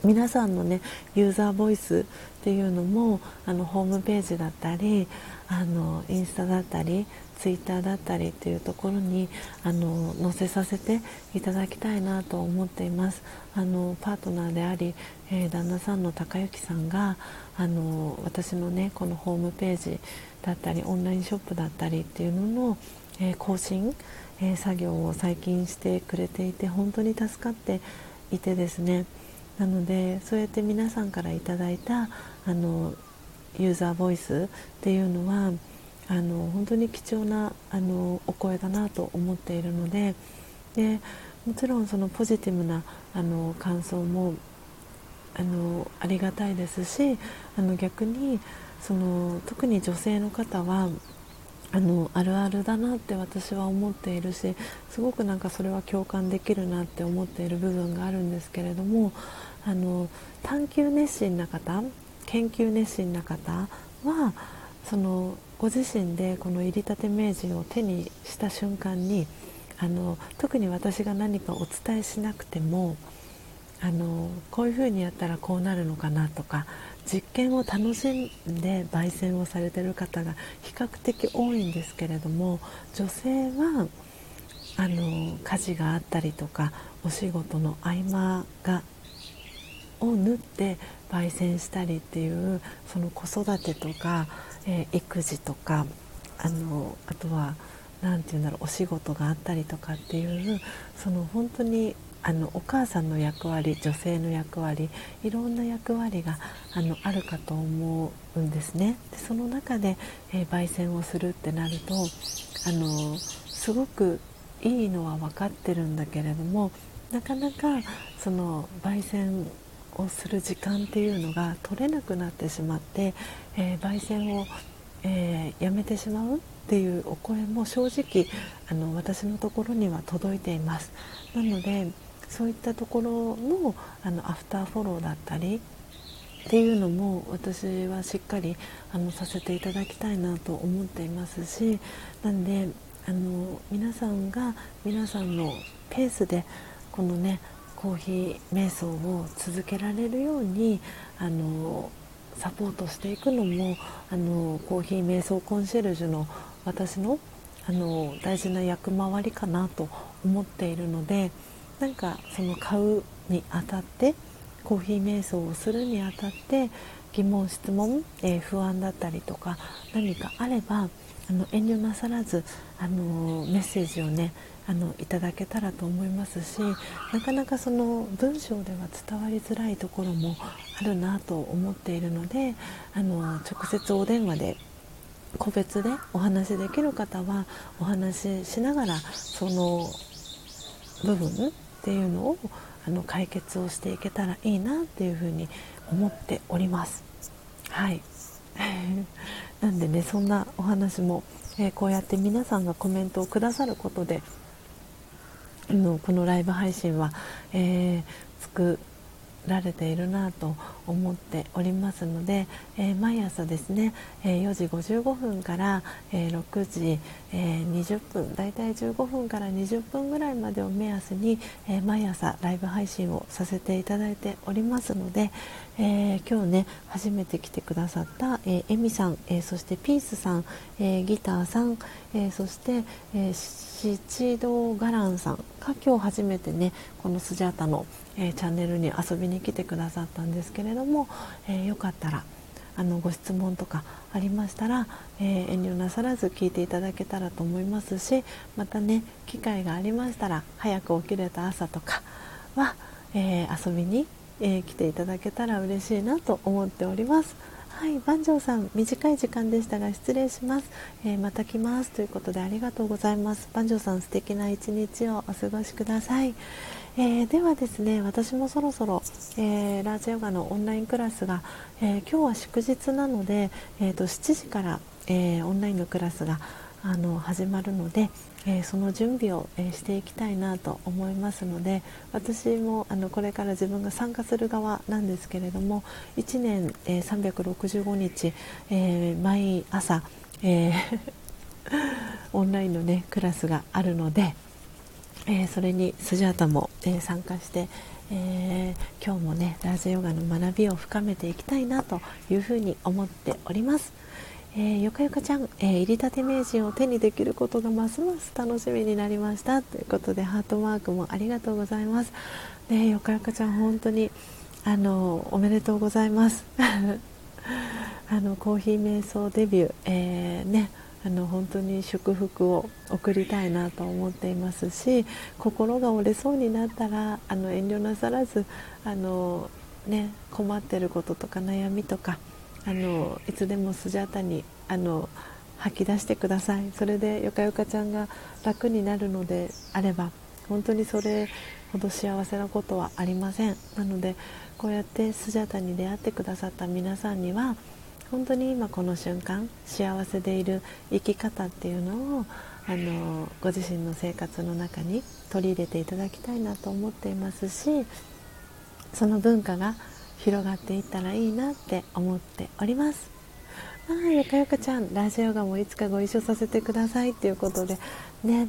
皆さんのねユーザーボイスっていうのもあのホームページだったりあのインスタだったりツイッターだったりっていうところにあの載せさせていただきたいなと思っています。あのパートナーであり、えー、旦那さんの高之さんがあの私のねこのホームページだったりオンラインショップだったりっていうのの、えー、更新、えー、作業を最近してくれていて本当に助かっていてですね。なのでそうやって皆さんからいただいたあのユーザーボイスっていうのはあの本当に貴重なあのお声だなと思っているのででもちろんそのポジティブなあの感想もあのありがたいですしあの逆にその特に女性の方はあのあるあるだなって私は思っているしすごくなんかそれは共感できるなって思っている部分があるんですけれどもあの探求熱心な方研究熱心な方はそのご自身でこの入りたて名人を手にした瞬間にあの特に私が何かお伝えしなくてもあのこういうふうにやったらこうなるのかなとか実験を楽しんで焙煎をされてる方が比較的多いんですけれども女性はあの家事があったりとかお仕事の合間がを縫って焙煎したりっていうその子育てとか、えー、育児とかあのあとは何て言うんだろうお仕事があったりとかっていうその本当にあのお母さんの役割女性の役割いろんな役割があのあるかと思うんですね。でその中で、えー、焙煎をするってなるとあのすごくいいのは分かってるんだけれどもなかなかその焙煎をする時間っていうのが取れなくなってしまって、えー、焙煎を、えー、やめてしまうっていうお声も正直あの私のところには届いています。なのでそういったところのあのアフターフォローだったりっていうのも私はしっかりあのさせていただきたいなと思っていますしなんであの皆さんが皆さんのペースでこのねコーヒー瞑想を続けられるようにあのサポートしていくのもあのコーヒー瞑想コンシェルジュの私のあの大事な役回りかなと思っているのでなんかその買うにあたってコーヒー瞑想をするにあたって疑問質問、えー、不安だったりとか何かあればあの遠慮なさらずあのメッセージをねあのいただけたらと思いますしなかなかその文章では伝わりづらいところもあるなと思っているのであの直接お電話で個別でお話できる方はお話ししながらその部分っていうのをあの解決をしていけたらいいなっていうふうに思っております。はい なんでねそんなお話も、えー、こうやって皆さんがコメントをくださることでのこのライブ配信は、えー、作られているなと思っておりますので、えー、毎朝ですね、えー、4時55分から、えー、6時、え20分だいたい15分から20分ぐらいまでを目安に、え毎朝ライブ配信をさせていただいておりますので、え今日ね初めて来てくださった、えエミさん、えそしてピースさん、えギターさん、えそして、え七道ガランさんが今日初めてねこのスジャータの、え、チャンネルに遊びに来てくださったんですけれども、えー、よかったらあのご質問とかありましたら、え、遠慮なさらず聞いていただけたらと思いますしまたね機会がありましたら早く起きれた朝とかは、え遊びに、え来ていただけたら嬉しいなと思っております。はい、番長さん、短い時間でしたが失礼します、えー、また来ますということでありがとうございます。番長さん、素敵な一日をお過ごしください。えー、ではですね、私もそろそろ、えー、ラージヨガのオンラインクラスが、え今日は祝日なので、えーと、7時から、えオンラインのクラスがあの始まるので、えー、その準備を、えー、していきたいなと思いますので私もあのこれから自分が参加する側なんですけれども1年、えー、365日、え毎朝、え オンラインの、ね、クラスがあるので、えそれにスジャータも、え参加して、え今日もねラージヨガの学びを深めていきたいなというふうに思っております。えー、よかよかちゃん、えー、入りたて名人を手にできることがますます楽しみになりましたということでハートマークもありがとうございます。ね、よかよかちゃん本当にあのおめでとうございます。あのコーヒー瞑想デビュー、えー、ねあの本当に祝福を送りたいなと思っていますし心が折れそうになったらあの遠慮なさらずあの、ね、困ってることとか悩みとかあのいつでもスジャータにあの吐き出してください。それでよかよかちゃんが楽になるのであれば本当にそれほど幸せなことはありません。なのでこうやってスジャータに出会ってくださった皆さんには本当に今この瞬間幸せでいる生き方っていうのをあのご自身の生活の中に取り入れていただきたいなと思っていますしその文化が広がっていったらいいなって思っております。ああよかよかちゃんラジオガもいつかご一緒させてくださいということでね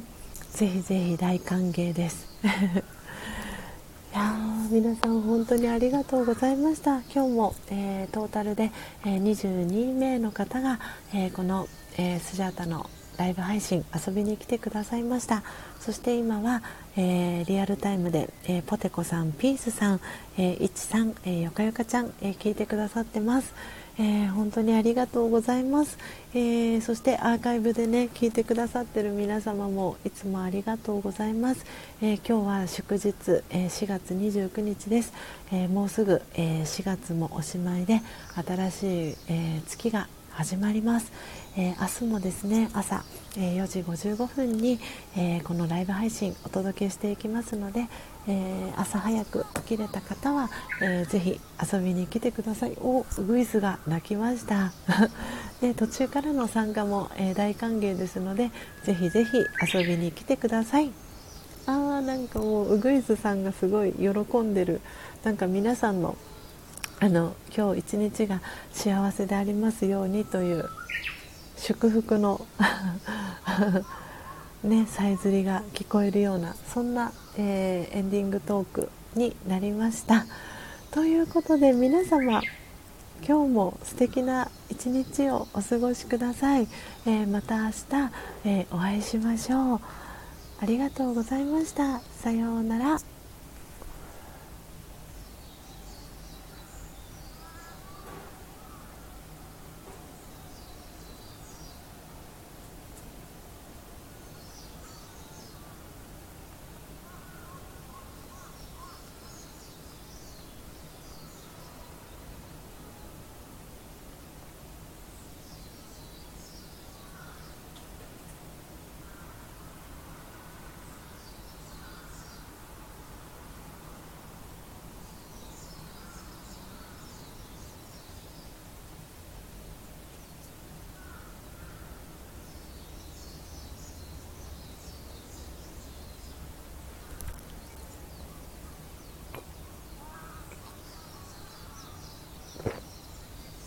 ぜひぜひ大歓迎です。いや皆さん本当にありがとうございました。今日も、えー、トータルで、えー、22名の方が、えー、この、えスジャータのライブ配信遊びに来てくださいました。そして今は、えー、リアルタイムで、えー、ポテコさんピースさん、えー、いちさん、えー、よかよかちゃん、え聞いてくださってます。えー、本当にありがとうございます、えー、そしてアーカイブでね聞いてくださってる皆様もいつもありがとうございます、えー、今日は祝日、え4月29日です、えもうすぐ、え4月もおしまいで新しい、え月が始まります、えー、明日もですね朝、えー、4時55分に、えー、このライブ配信お届けしていきますので、え朝早く起きれた方は、えー、ぜひ遊びに来てください。おウグイスが鳴きました。で途中からの参加も、え大歓迎ですのでぜひぜひ遊びに来てください。あーなんかもうウグイスさんがすごい喜んでる。なんか皆さんのあの今日一日が幸せでありますようにという祝福の ねさえずりが聞こえるようなそんな、えー、エンディングトークになりました。ということで皆様今日も素敵な一日をお過ごしください、えー、また明日、えー、お会いしましょう。ありがとうございました。さようなら。